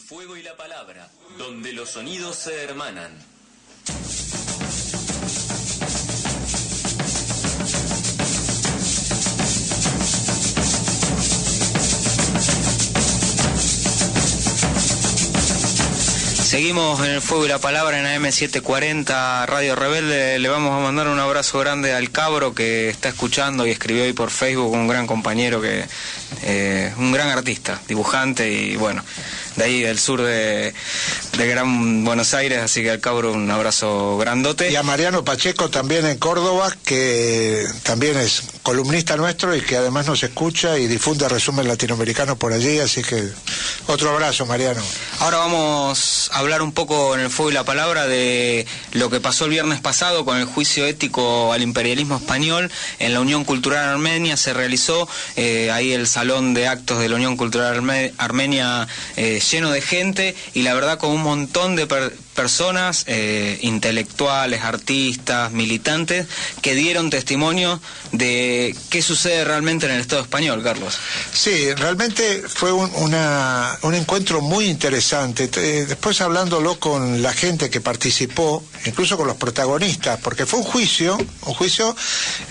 Fuego y la palabra, donde los sonidos se hermanan. Seguimos en el fuego y la palabra en AM740 Radio Rebelde. Le vamos a mandar un abrazo grande al cabro que está escuchando y escribió hoy por Facebook, un gran compañero que eh, un gran artista, dibujante y bueno, de ahí del sur de, de Gran Buenos Aires, así que al cabro un abrazo grandote. Y a Mariano Pacheco también en Córdoba, que también es columnista nuestro y que además nos escucha y difunde resumen latinoamericano por allí, así que otro abrazo, Mariano. Ahora vamos a hablar un poco en el fuego y la palabra de lo que pasó el viernes pasado con el juicio ético al imperialismo español en la Unión Cultural Armenia. Se realizó eh, ahí el salón de actos de la Unión Cultural Armenia eh, lleno de gente y la verdad con un montón de personas, eh, intelectuales, artistas, militantes, que dieron testimonio de qué sucede realmente en el Estado español, Carlos. Sí, realmente fue un, encuentro muy interesante. Después hablándolo con la gente que participó, incluso con los protagonistas, porque fue un juicio, un juicio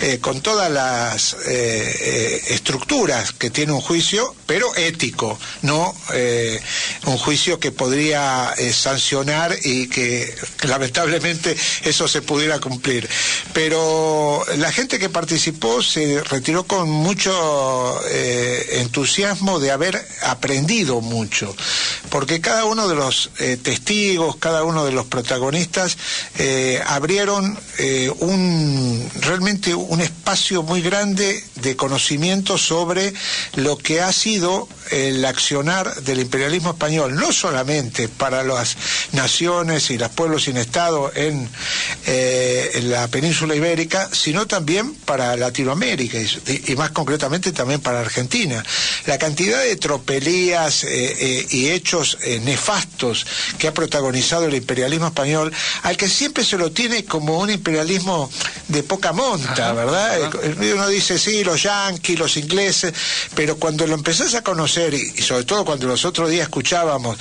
eh, con todas las eh, estructuras que tiene un juicio, pero ético, no un juicio que podría sancionar y que lamentablemente eso se pudiera cumplir. Pero la gente que participó se retiró con mucho eh, entusiasmo de haber aprendido mucho, porque cada uno de los eh, testigos, cada uno de los protagonistas eh, abrieron un realmente un espacio muy grande de conocimiento sobre lo que ha sido el accionar del imperialismo español, no solamente para las naciones y los pueblos sin Estado en, eh, la península ibérica, sino también para Latinoamérica y, más concretamente también para Argentina. La cantidad de tropelías eh, eh, y hechos nefastos que ha protagonizado el imperialismo español, al que siempre se lo tiene como un imperialismo de poca monta, ¿verdad? Uno dice, sí, los yanquis, los ingleses, pero cuando lo empezás a conocer, y, sobre todo cuando los otros días escuchábamos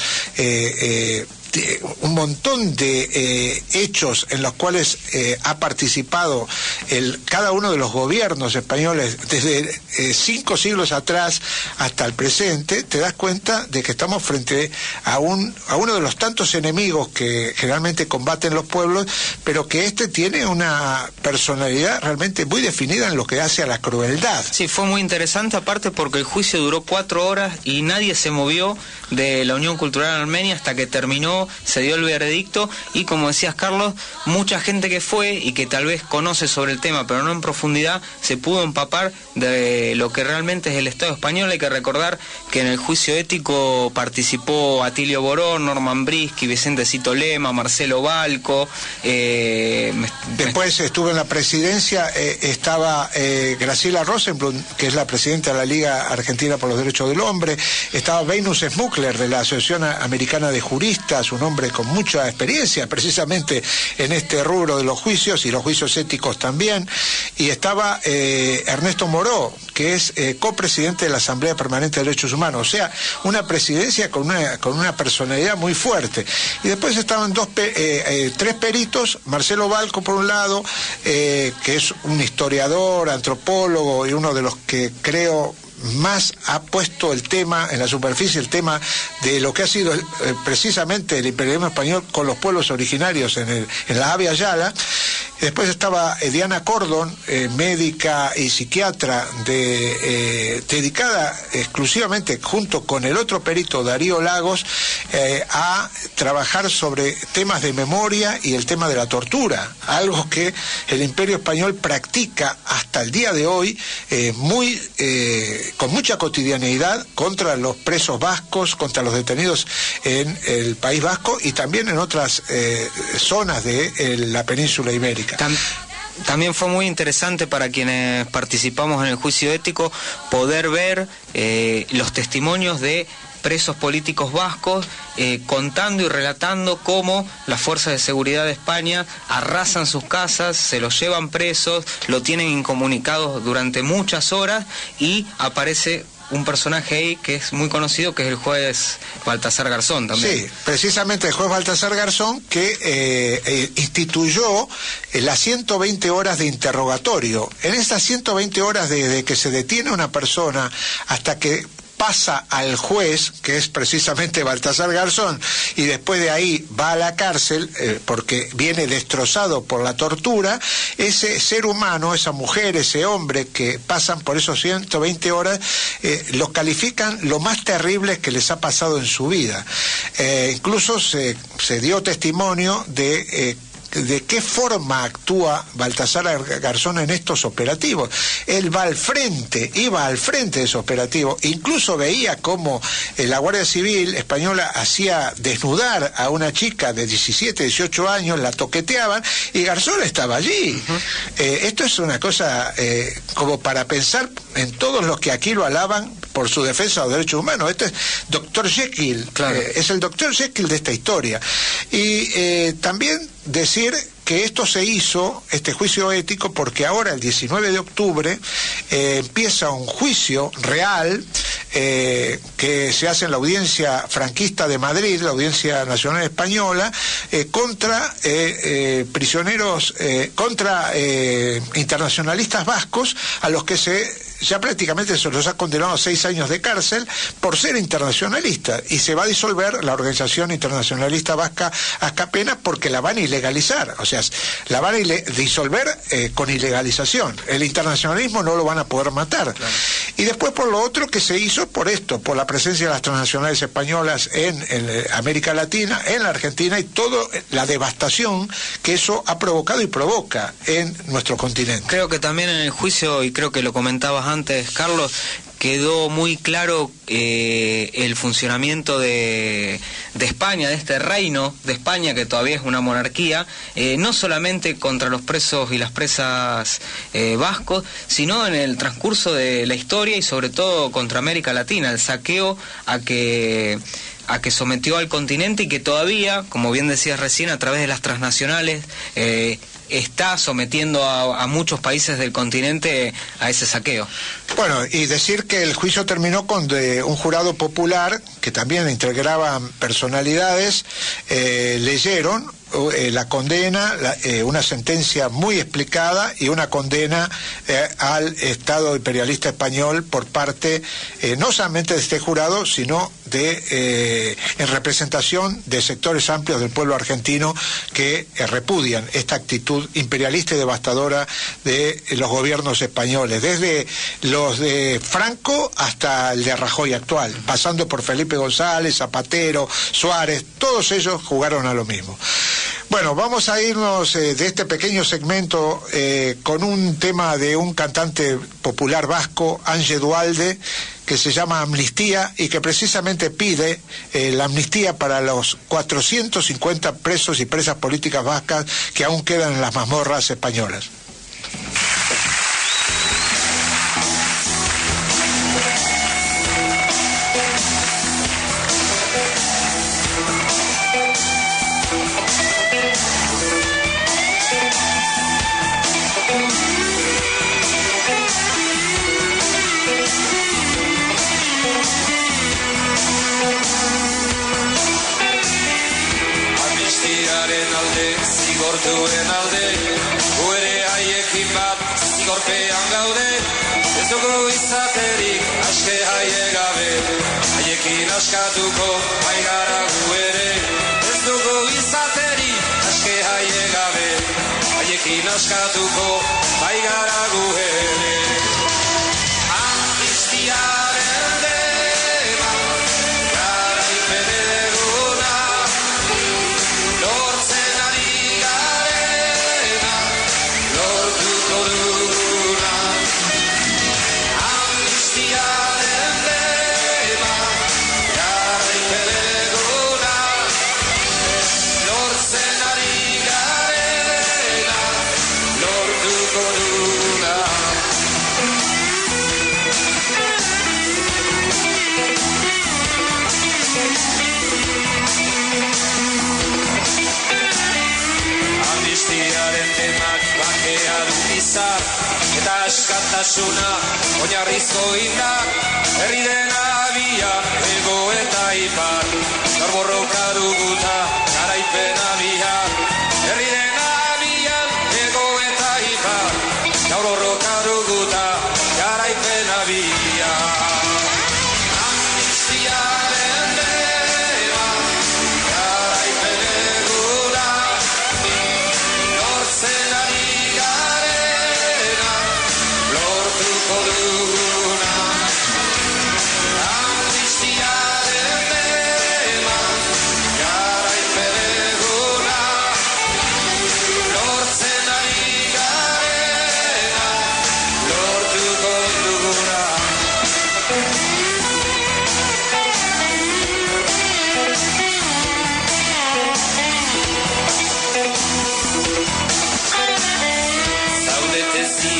un montón de eh, hechos en los cuales eh, ha participado el, cada uno de los gobiernos españoles desde eh, cinco siglos atrás hasta el presente, te das cuenta de que estamos frente a, un, a uno de los tantos enemigos que generalmente combaten los pueblos, pero que este tiene una personalidad realmente muy definida en lo que hace a la crueldad. Sí, fue muy interesante aparte porque el juicio duró cuatro horas y nadie se movió de la Unión Cultural Armenia hasta que terminó se dio el veredicto y como decías Carlos, mucha gente que fue y que tal vez conoce sobre el tema pero no en profundidad, se pudo empapar de lo que realmente es el Estado español. Hay que recordar que en el juicio ético participó Atilio Borón, Norman Brisky, Vicente Cito Lema, Marcelo Balco. Eh, Después estuvo en la presidencia, eh, estaba eh, Graciela Rosenblum, que es la presidenta de la Liga Argentina por los Derechos del Hombre, estaba Venus De la Asociación Americana de Juristas, un hombre con mucha experiencia precisamente en este rubro de los juicios y los juicios éticos también, y estaba eh, Ernesto Moró, que es eh, copresidente de la Asamblea Permanente de Derechos Humanos, o sea, una presidencia con una, con una personalidad muy fuerte. Y después estaban dos, eh, tres peritos, Marcelo Balco por un lado, que es un historiador, antropólogo y uno de los que creo más ha puesto el tema en la superficie, el tema de lo que ha sido eh, precisamente el imperialismo español con los pueblos originarios en, el, en la Avia Yala. Después estaba eh, Diana Cordon, eh, médica y psiquiatra de, dedicada exclusivamente, junto con el otro perito Darío Lagos, a trabajar sobre temas de memoria y el tema de la tortura, algo que el imperio español practica hasta el día de hoy muy con mucha cotidianidad contra los presos vascos, contra los detenidos en el País Vasco y también en otras eh, zonas de la península ibérica. También fue muy interesante para quienes participamos en el juicio ético poder ver eh, los testimonios de presos políticos vascos eh, contando y relatando cómo las fuerzas de seguridad de España arrasan sus casas, se los llevan presos, lo tienen incomunicados durante muchas horas y aparece un personaje ahí que es muy conocido, que es el juez Baltasar Garzón también. Sí, precisamente el juez Baltasar Garzón que eh, eh, instituyó las 120 horas de interrogatorio. En estas 120 horas desde que se detiene una persona hasta que pasa al juez, que es precisamente Baltasar Garzón, y después de ahí va a la cárcel eh, porque viene destrozado por la tortura, ese ser humano, esa mujer, ese hombre que pasan por esos 120 horas, eh, los califican lo más terrible que les ha pasado en su vida. Eh, incluso se, se, dio testimonio de de qué forma actúa Baltasar Garzón en estos operativos. Él va al frente, iba al frente de esos operativos, incluso veía cómo eh, la Guardia Civil española hacía desnudar a una chica de 17, 18 años, la toqueteaban y Garzón estaba allí. Eh, esto es una cosa eh, como para pensar en todos los que aquí lo alaban por su defensa de los derechos humanos. Este es doctor Jekyll, es el doctor Jekyll de esta historia. Y también decir que esto se hizo, este juicio ético, porque ahora el 19 de octubre eh, empieza un juicio real eh, que se hace en la audiencia franquista de Madrid, la audiencia nacional española, eh, contra prisioneros, contra internacionalistas vascos a los que se ya prácticamente se los ha condenado a seis años de cárcel por ser internacionalista y se va a disolver la organización internacionalista vasca Azcapena porque la van a ilegalizar, o sea, la van a disolver eh, con ilegalización. El internacionalismo no lo van a poder matar. Y después por lo otro que se hizo por esto, por la presencia de las transnacionales españolas en, en América Latina, en la Argentina y toda la devastación que eso ha provocado y provoca en nuestro continente. Creo que también en el juicio, y creo que lo comentabas antes, Carlos, quedó muy claro eh, el funcionamiento de, España, de este reino de España, que todavía es una monarquía, eh, no solamente contra los presos y las presas eh, vascos, sino en el transcurso de la historia y sobre todo contra América Latina, el saqueo a que a que sometió al continente y que todavía, como bien decías recién, a través de las transnacionales está sometiendo a, muchos países del continente a ese saqueo. Bueno, y decir que el juicio terminó con un jurado popular, que también integraban personalidades, eh, leyeron eh, la condena, eh, una sentencia muy explicada y una condena eh, al Estado imperialista español por parte no solamente de este jurado, sino de en representación de sectores amplios del pueblo argentino que repudian esta actitud imperialista y devastadora de los gobiernos españoles, desde los de Franco hasta el de Rajoy actual, pasando por Felipe González, Zapatero, Suárez, todos ellos jugaron a lo mismo. Bueno, vamos a irnos eh, de este pequeño segmento eh, con un tema de un cantante popular vasco, Ángel Dualde, que se llama Amnistía y que precisamente pide eh, la amnistía para los 450 presos y presas políticas vascas que aún quedan en las mazmorras españolas. naskatuko, bai gara gu ere. bizitza eta askatasuna oinarrizko indak herri den abia ego eta ipar. Norborroka duguta garaipen abia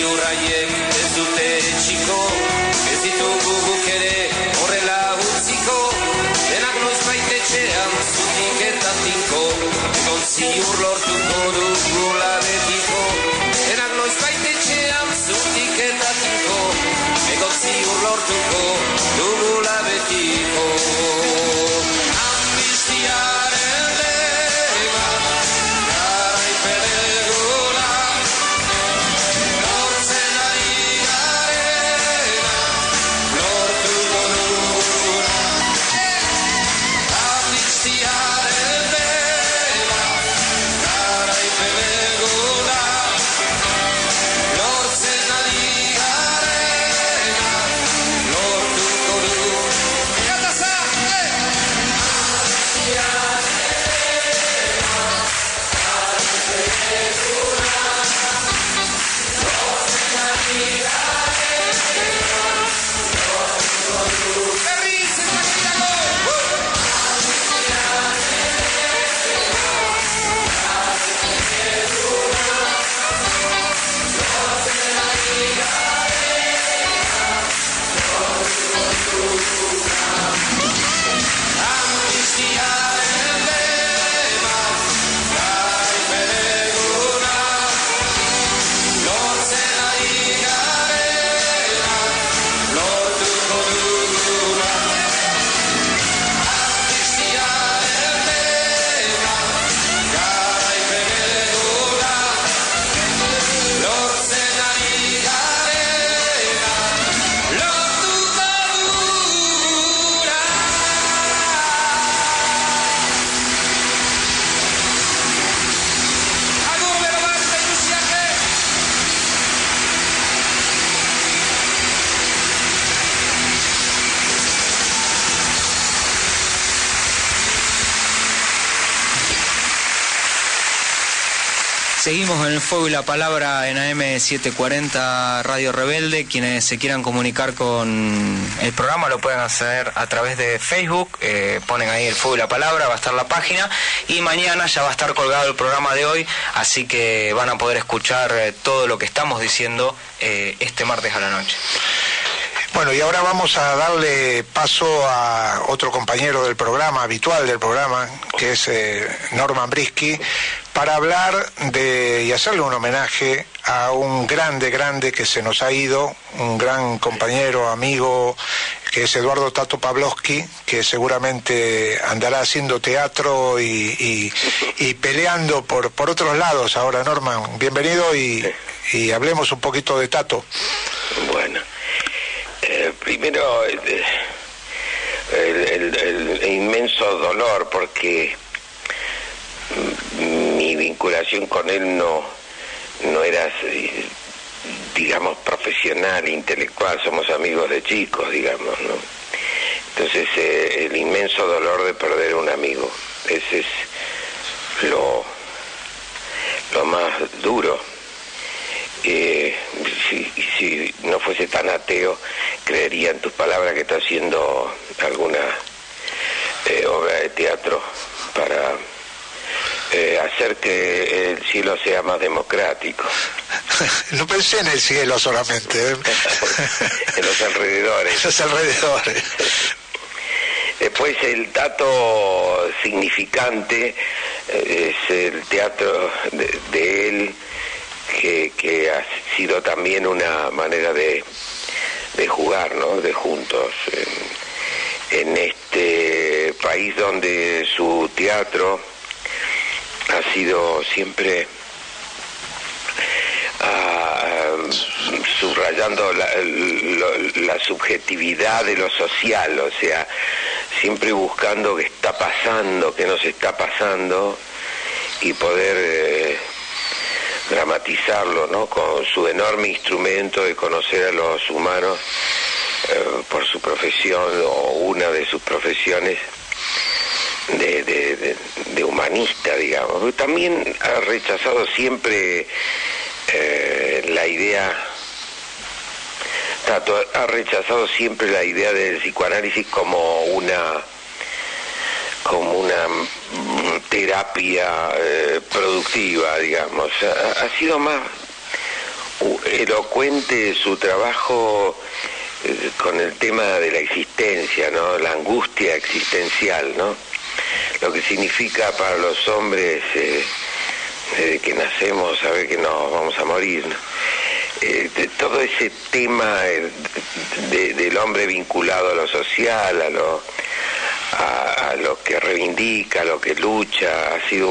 Ziurraiek el fuego y la palabra en AM740 Radio Rebelde. Quienes se quieran comunicar con el programa lo pueden hacer a través de Facebook. eh, ponen ahí el fuego y la palabra, va a estar la página. Y mañana ya va a estar colgado el programa de hoy. Así que van a poder escuchar eh, todo lo que estamos diciendo eh, este martes a la noche. Bueno, y ahora vamos a darle paso a otro compañero del programa, habitual del programa, que es eh, Norman Brisky, para hablar de y hacerle un homenaje a un grande, grande que se nos ha ido, un gran compañero, amigo, que es Eduardo Tato Pavlovsky, que seguramente andará haciendo teatro y, y- y peleando por, por otros lados. Ahora, Norman, bienvenido y, y hablemos un poquito de Tato. Bueno, primero el, inmenso dolor porque mi vinculación con él no, no era, digamos, profesional, intelectual, somos amigos de chicos, digamos, ¿no? Entonces eh, el inmenso dolor de perder un amigo, ese es lo, lo más duro. Eh, si, si no fuese tan ateo, creería en tus palabras que está haciendo alguna eh, obra de teatro para eh, hacer que el cielo sea más democrático No pensé en el cielo solamente, ¿eh? en los alrededores. en los alrededores. Después el dato significante eh, es el teatro de, de él que, ha sido también una manera de, de jugar, ¿no? De juntos. En, este país donde su teatro ha sido siempre ah, subrayando la subjetividad de lo social, o sea, siempre buscando qué está pasando, qué nos está pasando y poder eh, dramatizarlo, ¿no? Con su enorme instrumento de conocer a los humanos eh, por su profesión o una de sus profesiones de, de- humanista, digamos. Pero También ha rechazado siempre eh, la idea, ha rechazado siempre la idea del psicoanálisis como una como una terapia eh, productiva, digamos. Ha, sido más elocuente su trabajo eh, con el tema de la existencia, ¿no? La angustia existencial, ¿no? Lo que significa para los hombres eh, desde que nacemos saber que nos vamos a morir. ¿no? De- todo ese tema de- del hombre vinculado a lo social, a lo, a, a lo que reivindica, a lo que lucha, ha sido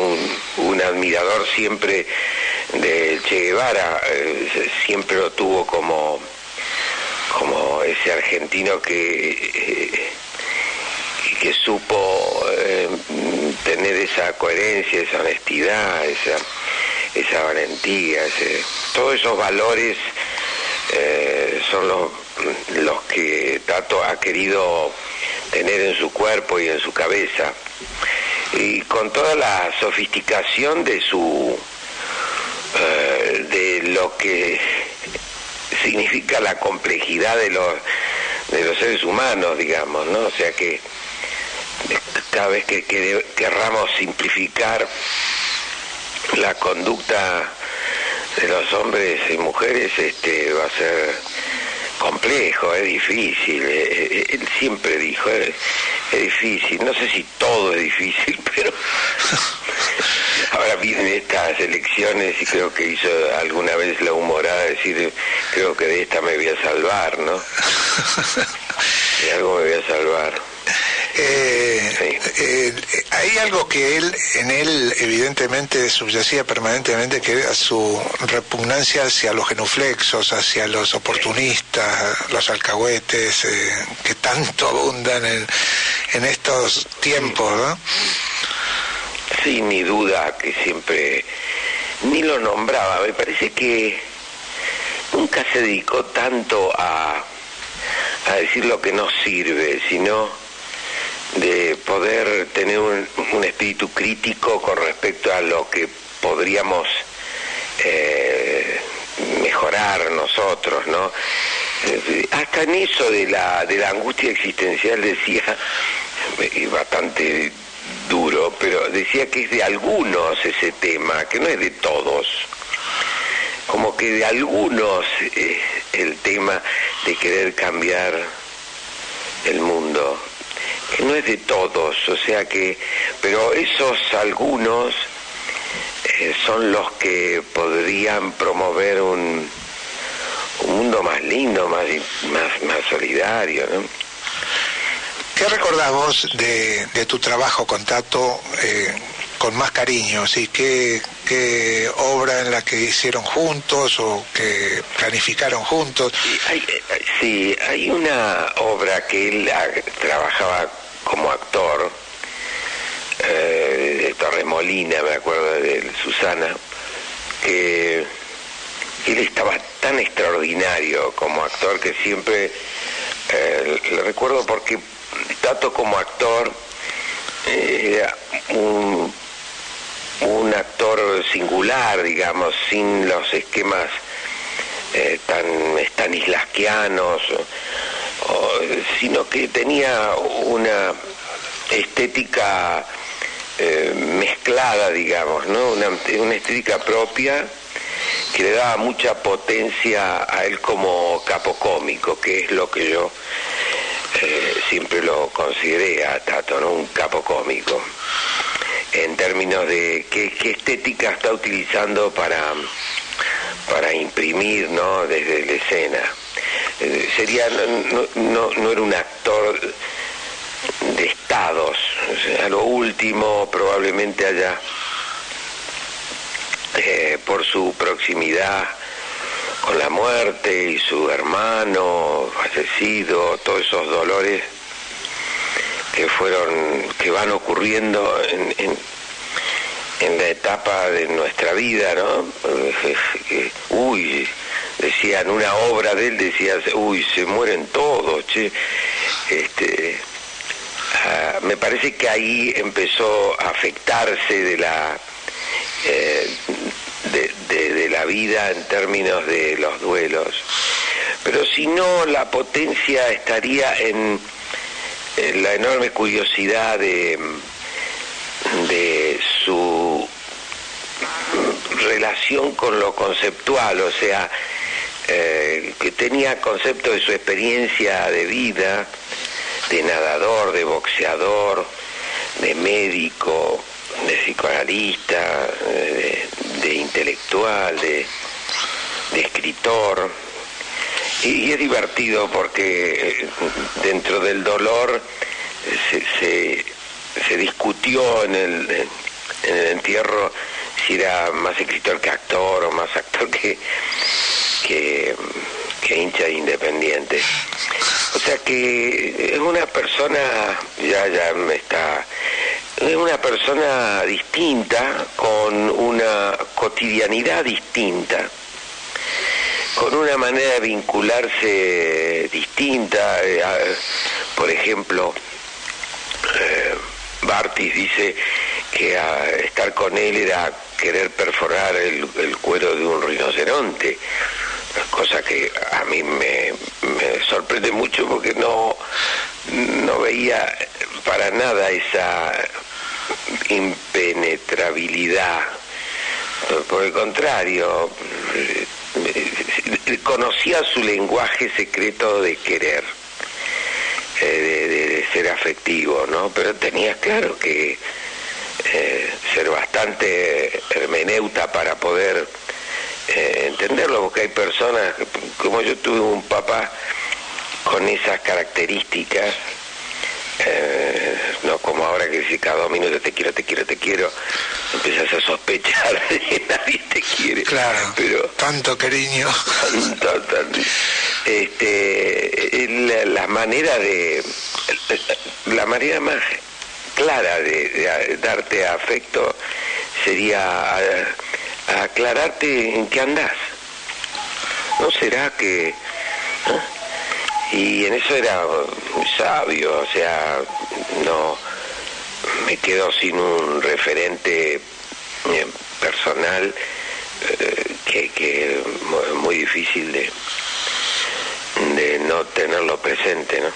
un, admirador siempre de Che Guevara, eh, siempre lo tuvo como, como ese argentino que, eh, que supo eh, tener esa coherencia, esa honestidad, esa, esa valentía, ese, todos esos valores son los, los que Tato ha querido tener en su cuerpo y en su cabeza. Y con toda la sofisticación de su eh, de lo que significa la complejidad de los de los seres humanos, digamos, ¿no? O sea que cada vez que, que querramos simplificar la conducta de los hombres y mujeres este va a ser complejo, es difícil. eh, eh, Él siempre dijo, es, es difícil. No sé si todo es difícil, pero ahora vienen estas elecciones y creo que hizo alguna vez la humorada de decir, creo que de esta me voy a salvar, ¿no? De algo me voy a salvar. Eh, Sí. eh, eh, hay algo que él, en él evidentemente subyacía permanentemente, que era su repugnancia hacia los genuflexos, hacia los oportunistas, los alcahuetes, eh, que tanto abundan en, en estos tiempos, ¿no? Sí, ni duda que siempre ni lo nombraba. Me parece que nunca se dedicó tanto a, a decir lo que no sirve, sino de poder tener un, un espíritu crítico con respecto a lo que podríamos eh, mejorar nosotros, ¿no? Eh, Hasta en eso de la, de la angustia existencial decía, eh, bastante duro, pero decía que es de algunos ese tema, que no es de todos. Como que de algunos es el tema de querer cambiar el mundo, que no es de todos, o sea que, pero esos algunos eh, son los que podrían promover un, un mundo más lindo, más, más, más solidario, ¿no? ¿Qué recordás vos de, de tu trabajo con Tato eh, con más cariño? ¿sí? ¿Qué, ¿Qué obra en la que hicieron juntos o que planificaron juntos? Eh, sí, hay una obra que él trabajaba como actor, eh, de Torremolina, me acuerdo de Susana, que él estaba tan extraordinario como actor que siempre eh, le recuerdo porque Tato como actor eh, era un, un actor singular, digamos, sin los esquemas eh, tan stanislasquianos, o- o- sino que tenía una estética eh, mezclada, digamos, ¿no? Una, estética propia que le daba mucha potencia a él como capo cómico, que es lo que yo eh, siempre lo consideré a Tato, ¿no? Un capo cómico. En términos de qué, estética está utilizando para, para imprimir, ¿no? Desde la escena. Eh, sería, no, no, no era un actor de estados, a lo último probablemente haya, eh, por su proximidad con la muerte y su hermano fallecido, todos esos dolores que fueron, que van ocurriendo en, en, la etapa de nuestra vida, ¿no? Uy, decían una obra de él, decía, uy, se mueren todos, che. Este, ah, me parece que ahí empezó a afectarse de la eh, de, la vida en términos de los duelos. Pero si no, la potencia estaría en la enorme curiosidad de, su relación con lo conceptual, o sea, eh, que tenía concepto de su experiencia de vida, de nadador, de boxeador, de médico, de psicoanalista, de, de intelectual, de escritor. Y, es divertido porque eh, dentro del dolor se, se, discutió en el, en el entierro si era más escritor que actor o más actor que, que, que hincha independiente. O sea que es una persona, ya, ya me está, es una persona distinta, con una cotidianidad distinta, con una manera de vincularse distinta. Eh, por ejemplo, eh, Bartis dice que a estar con él era querer perforar el, cuero de un rinoceronte cosa que a mí me, me, sorprende mucho porque no, no veía para nada esa impenetrabilidad. Por el contrario, conocía su lenguaje secreto de querer, de, de, ser afectivo, ¿no? Pero tenía claro que eh, ser bastante hermeneuta para poder eh, entenderlo, porque hay personas, como yo tuve un papá con esas características, eh, no como ahora que si cada dos minutos te quiero, te quiero, te quiero, empiezas a sospechar de que nadie te quiere. Claro, pero tanto cariño. Tanto, tanto. Este, la, la manera de, la manera más clara de, de darte afecto sería a, a aclararte en qué andás. ¿No será que... ¿eh? Y en eso era muy sabio, o sea, no me quedo sin un referente eh, personal eh, que, que es muy difícil de, de no tenerlo presente, ¿no?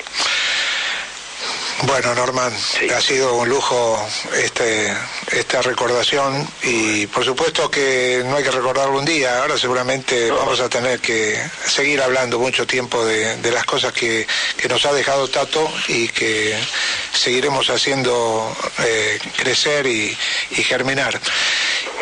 Bueno, Norman, sí. ha sido un lujo este, esta recordación y por supuesto que no hay que recordarlo un día, ahora seguramente no. vamos a tener que seguir hablando mucho tiempo de, de las cosas que, que, nos ha dejado Tato y que seguiremos haciendo eh, crecer y, y, germinar.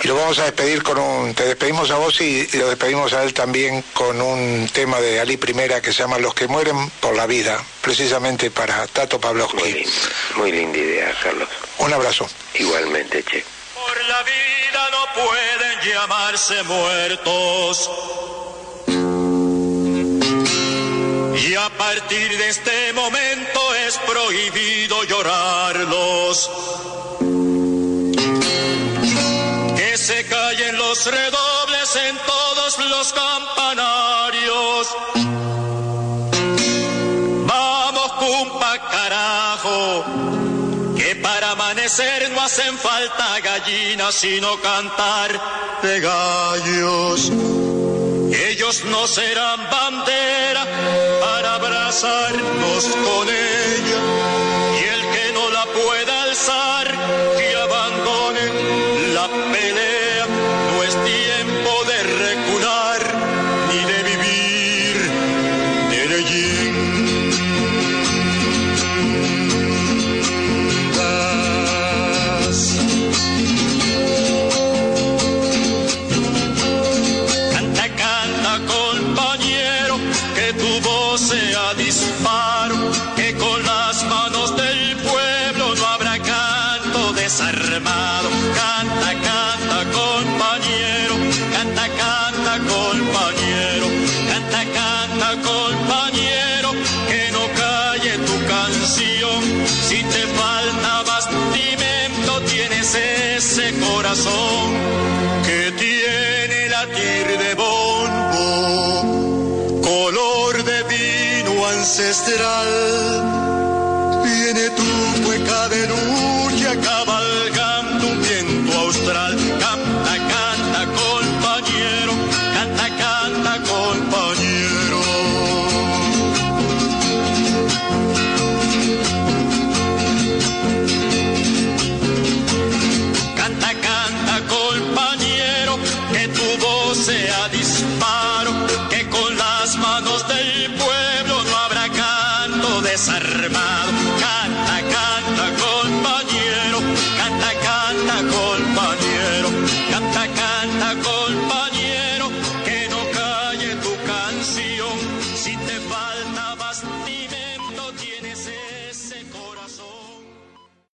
Y lo vamos a despedir con un, te despedimos a vos y, y lo despedimos a él también con un tema de Ali Primera que se llama Los que mueren por la vida, precisamente para Tato Pavlovsky. Muy, lindo, muy linda idea, Carlos. Un abrazo. Igualmente, Che. Por la vida no pueden llamarse muertos. Y a partir de este momento es prohibido llorarlos. Los redobles en todos los campanarios. Vamos, cumpa, carajo. Que para amanecer no hacen falta gallinas, sino cantar de gallos. Ellos no serán bandera para abrazarnos con ella. Y el que no la pueda alzar, que abandone la pelea. Ancestral. Viene tu cueca de lucha cabalgando